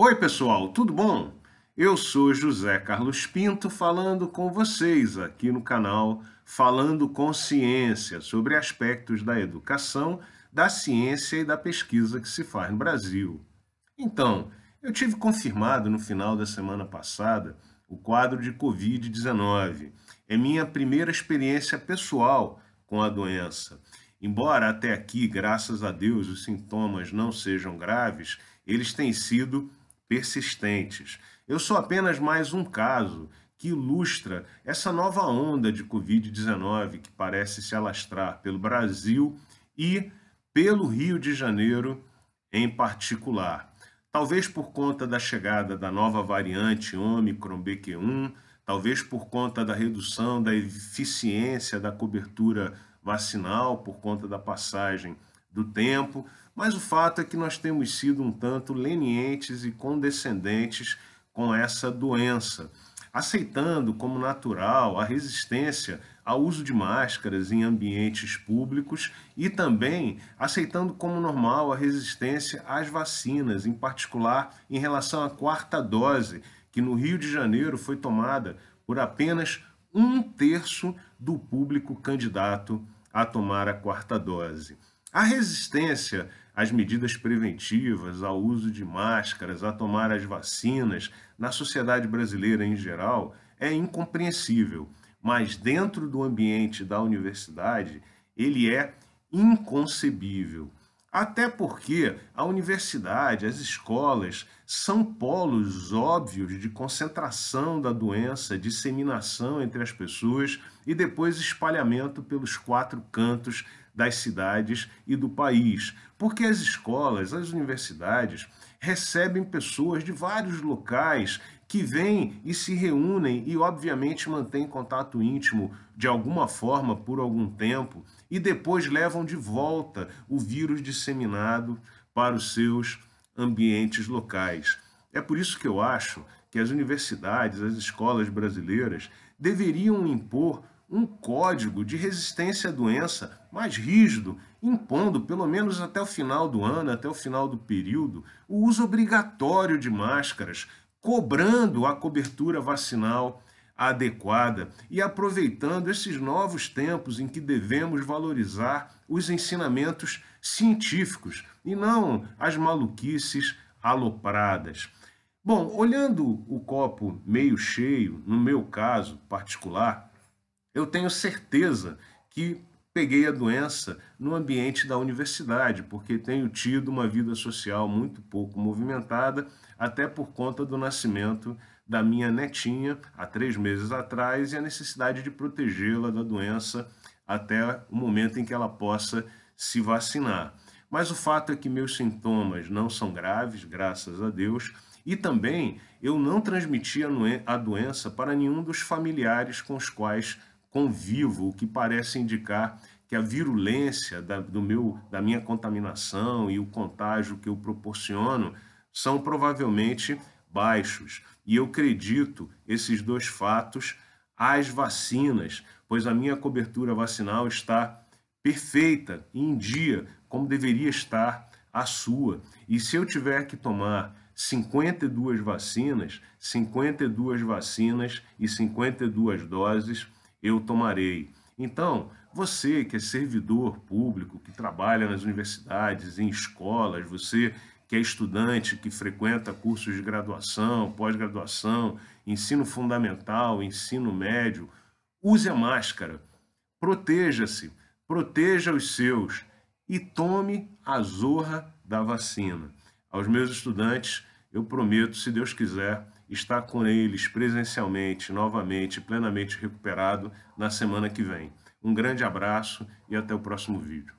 Oi, pessoal, tudo bom? Eu sou José Carlos Pinto falando com vocês aqui no canal Falando com Ciência sobre aspectos da educação, da ciência e da pesquisa que se faz no Brasil. Então, eu tive confirmado no final da semana passada o quadro de Covid-19. É minha primeira experiência pessoal com a doença. Embora até aqui, graças a Deus, os sintomas não sejam graves, eles têm sido persistentes. Eu sou apenas mais um caso que ilustra essa nova onda de Covid-19 que parece se alastrar pelo Brasil e pelo Rio de Janeiro em particular. Talvez por conta da chegada da nova variante Omicron BQ1, talvez por conta da redução da eficiência da cobertura vacinal, por conta da passagem do tempo, mas o fato é que nós temos sido um tanto lenientes e condescendentes com essa doença, aceitando como natural a resistência ao uso de máscaras em ambientes públicos e também aceitando como normal a resistência às vacinas, em particular em relação à quarta dose, que no Rio de Janeiro foi tomada por apenas um terço do público candidato a tomar a quarta dose. A resistência às medidas preventivas, ao uso de máscaras, a tomar as vacinas, na sociedade brasileira em geral, é incompreensível. Mas dentro do ambiente da universidade, ele é inconcebível. Até porque a universidade, as escolas, são polos óbvios de concentração da doença, disseminação entre as pessoas e depois espalhamento pelos quatro cantos das cidades e do país. Porque as escolas, as universidades recebem pessoas de vários locais que vêm e se reúnem e, obviamente, mantêm contato íntimo de alguma forma por algum tempo e depois levam de volta o vírus disseminado para os seus ambientes locais. É por isso que eu acho que as universidades, as escolas brasileiras deveriam impor um código de resistência à doença mais rígido, impondo, pelo menos até o final do ano, até o final do período, o uso obrigatório de máscaras, cobrando a cobertura vacinal adequada e aproveitando esses novos tempos em que devemos valorizar os ensinamentos científicos e não as maluquices alopradas. Bom, olhando o copo meio cheio, no meu caso particular, eu tenho certeza que peguei a doença no ambiente da universidade, porque tenho tido uma vida social muito pouco movimentada, até por conta do nascimento da minha netinha há três meses atrás e a necessidade de protegê-la da doença até o momento em que ela possa se vacinar. Mas o fato é que meus sintomas não são graves, graças a Deus, e também eu não transmiti a doença para nenhum dos familiares com os quais convivo, o que parece indicar que a virulência da, do meu, da minha contaminação e o contágio que eu proporciono são provavelmente baixos. E eu acredito esses dois fatos às vacinas, pois a minha cobertura vacinal está perfeita em dia, como deveria estar a sua. E se eu tiver que tomar 52 vacinas, 52 vacinas e 52 doses, eu tomarei. Então, você que é servidor público, que trabalha nas universidades, em escolas, você que é estudante, que frequenta cursos de graduação, pós-graduação, ensino fundamental, ensino médio, use a máscara, proteja-se, proteja os seus e tome a zorra da vacina. Aos meus estudantes, eu prometo, se Deus quiser, estar com eles presencialmente, novamente, plenamente recuperado na semana que vem. Um grande abraço e até o próximo vídeo.